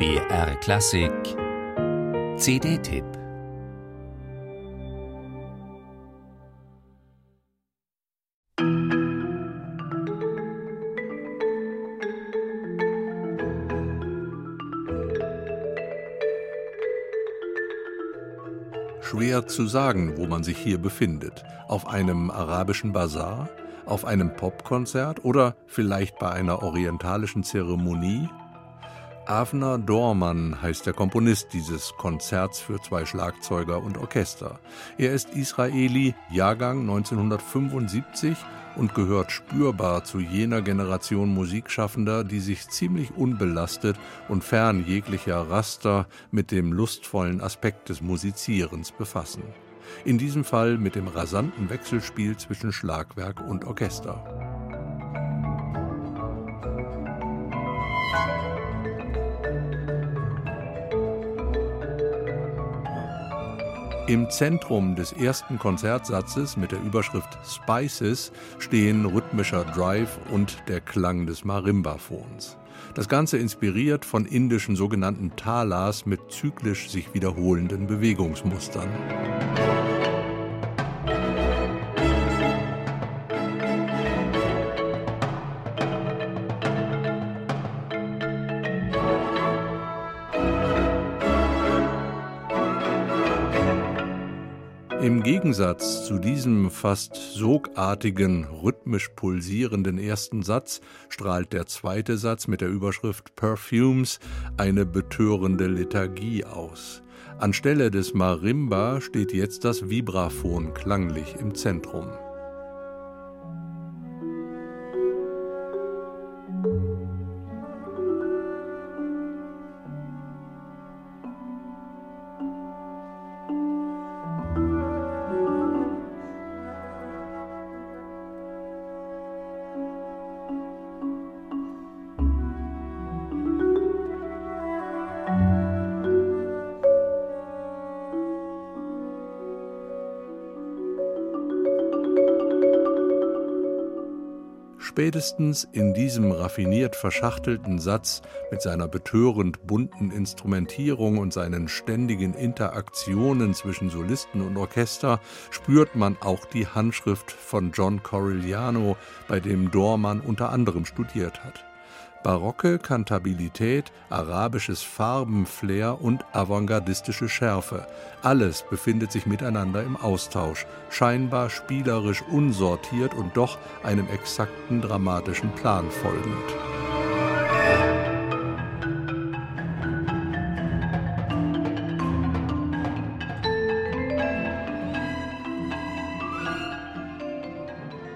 BR Klassik CD-Tipp Schwer zu sagen, wo man sich hier befindet. Auf einem arabischen Bazar? Auf einem Popkonzert? Oder vielleicht bei einer orientalischen Zeremonie? Avner Dorman heißt der Komponist dieses Konzerts für zwei Schlagzeuger und Orchester. Er ist Israeli, Jahrgang 1975 und gehört spürbar zu jener Generation Musikschaffender, die sich ziemlich unbelastet und fern jeglicher Raster mit dem lustvollen Aspekt des Musizierens befassen. In diesem Fall mit dem rasanten Wechselspiel zwischen Schlagwerk und Orchester. Im Zentrum des ersten Konzertsatzes mit der Überschrift Spices stehen rhythmischer Drive und der Klang des Marimbaphons. Das Ganze inspiriert von indischen sogenannten Talas mit zyklisch sich wiederholenden Bewegungsmustern. Im Gegensatz zu diesem fast sogartigen, rhythmisch pulsierenden ersten Satz strahlt der zweite Satz mit der Überschrift Perfumes eine betörende Lethargie aus. Anstelle des Marimba steht jetzt das Vibraphon klanglich im Zentrum. Spätestens in diesem raffiniert verschachtelten Satz mit seiner betörend bunten Instrumentierung und seinen ständigen Interaktionen zwischen Solisten und Orchester spürt man auch die Handschrift von John Corigliano, bei dem Dorman unter anderem studiert hat barocke Kantabilität, arabisches Farbenflair und avantgardistische Schärfe. Alles befindet sich miteinander im Austausch, scheinbar spielerisch unsortiert und doch einem exakten dramatischen Plan folgend.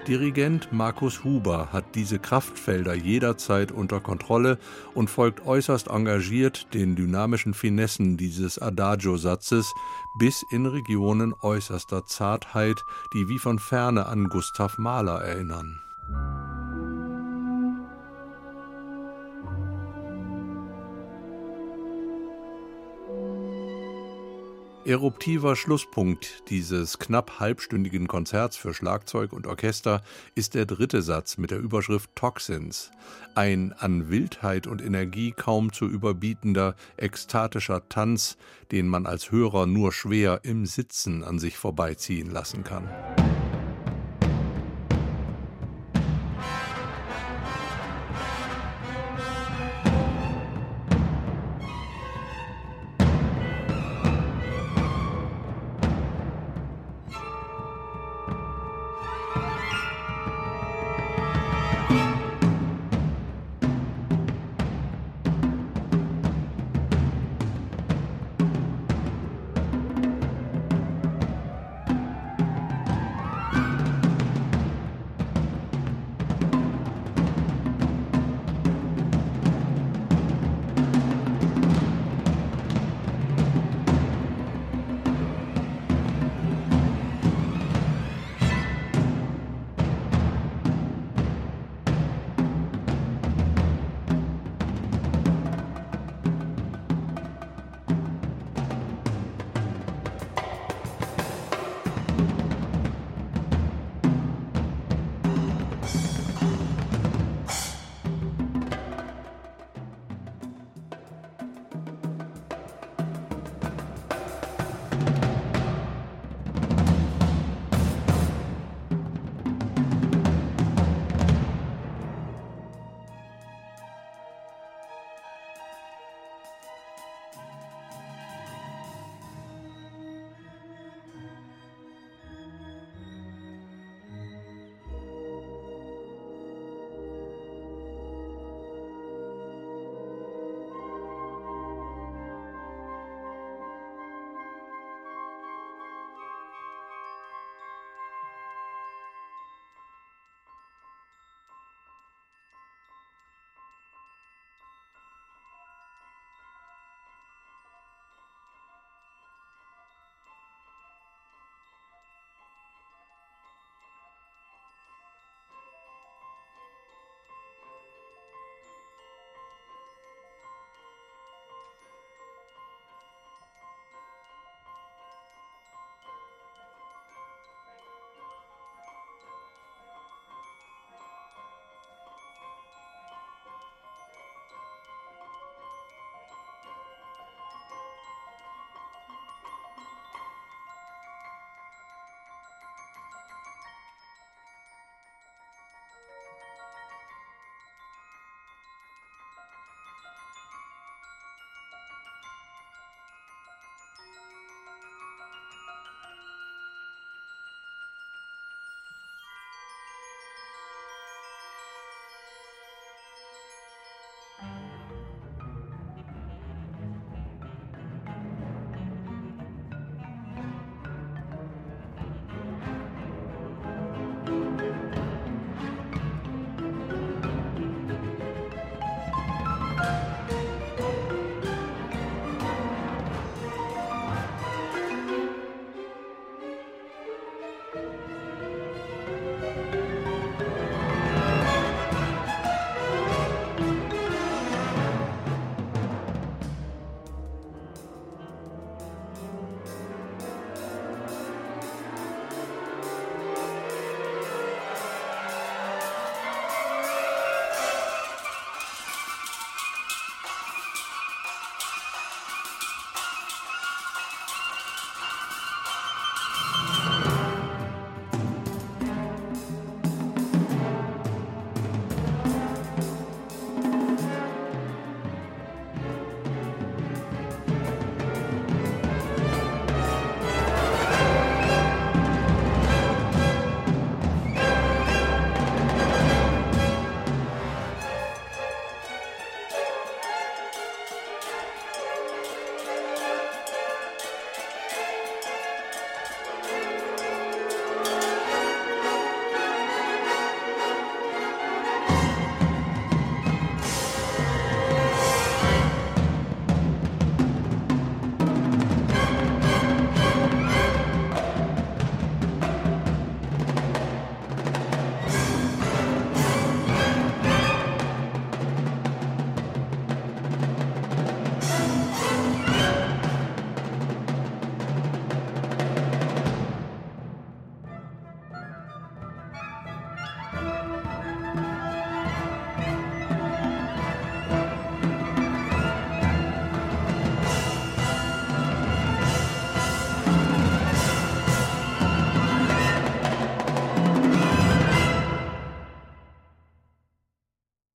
Dirigent Markus Huber hat diese Kraftfelder jederzeit unter Kontrolle und folgt äußerst engagiert den dynamischen Finessen dieses Adagio-Satzes bis in Regionen äußerster Zartheit, die wie von ferne an Gustav Mahler erinnern. Eruptiver Schlusspunkt dieses knapp halbstündigen Konzerts für Schlagzeug und Orchester ist der dritte Satz mit der Überschrift Toxins, ein an Wildheit und Energie kaum zu überbietender, ekstatischer Tanz, den man als Hörer nur schwer im Sitzen an sich vorbeiziehen lassen kann.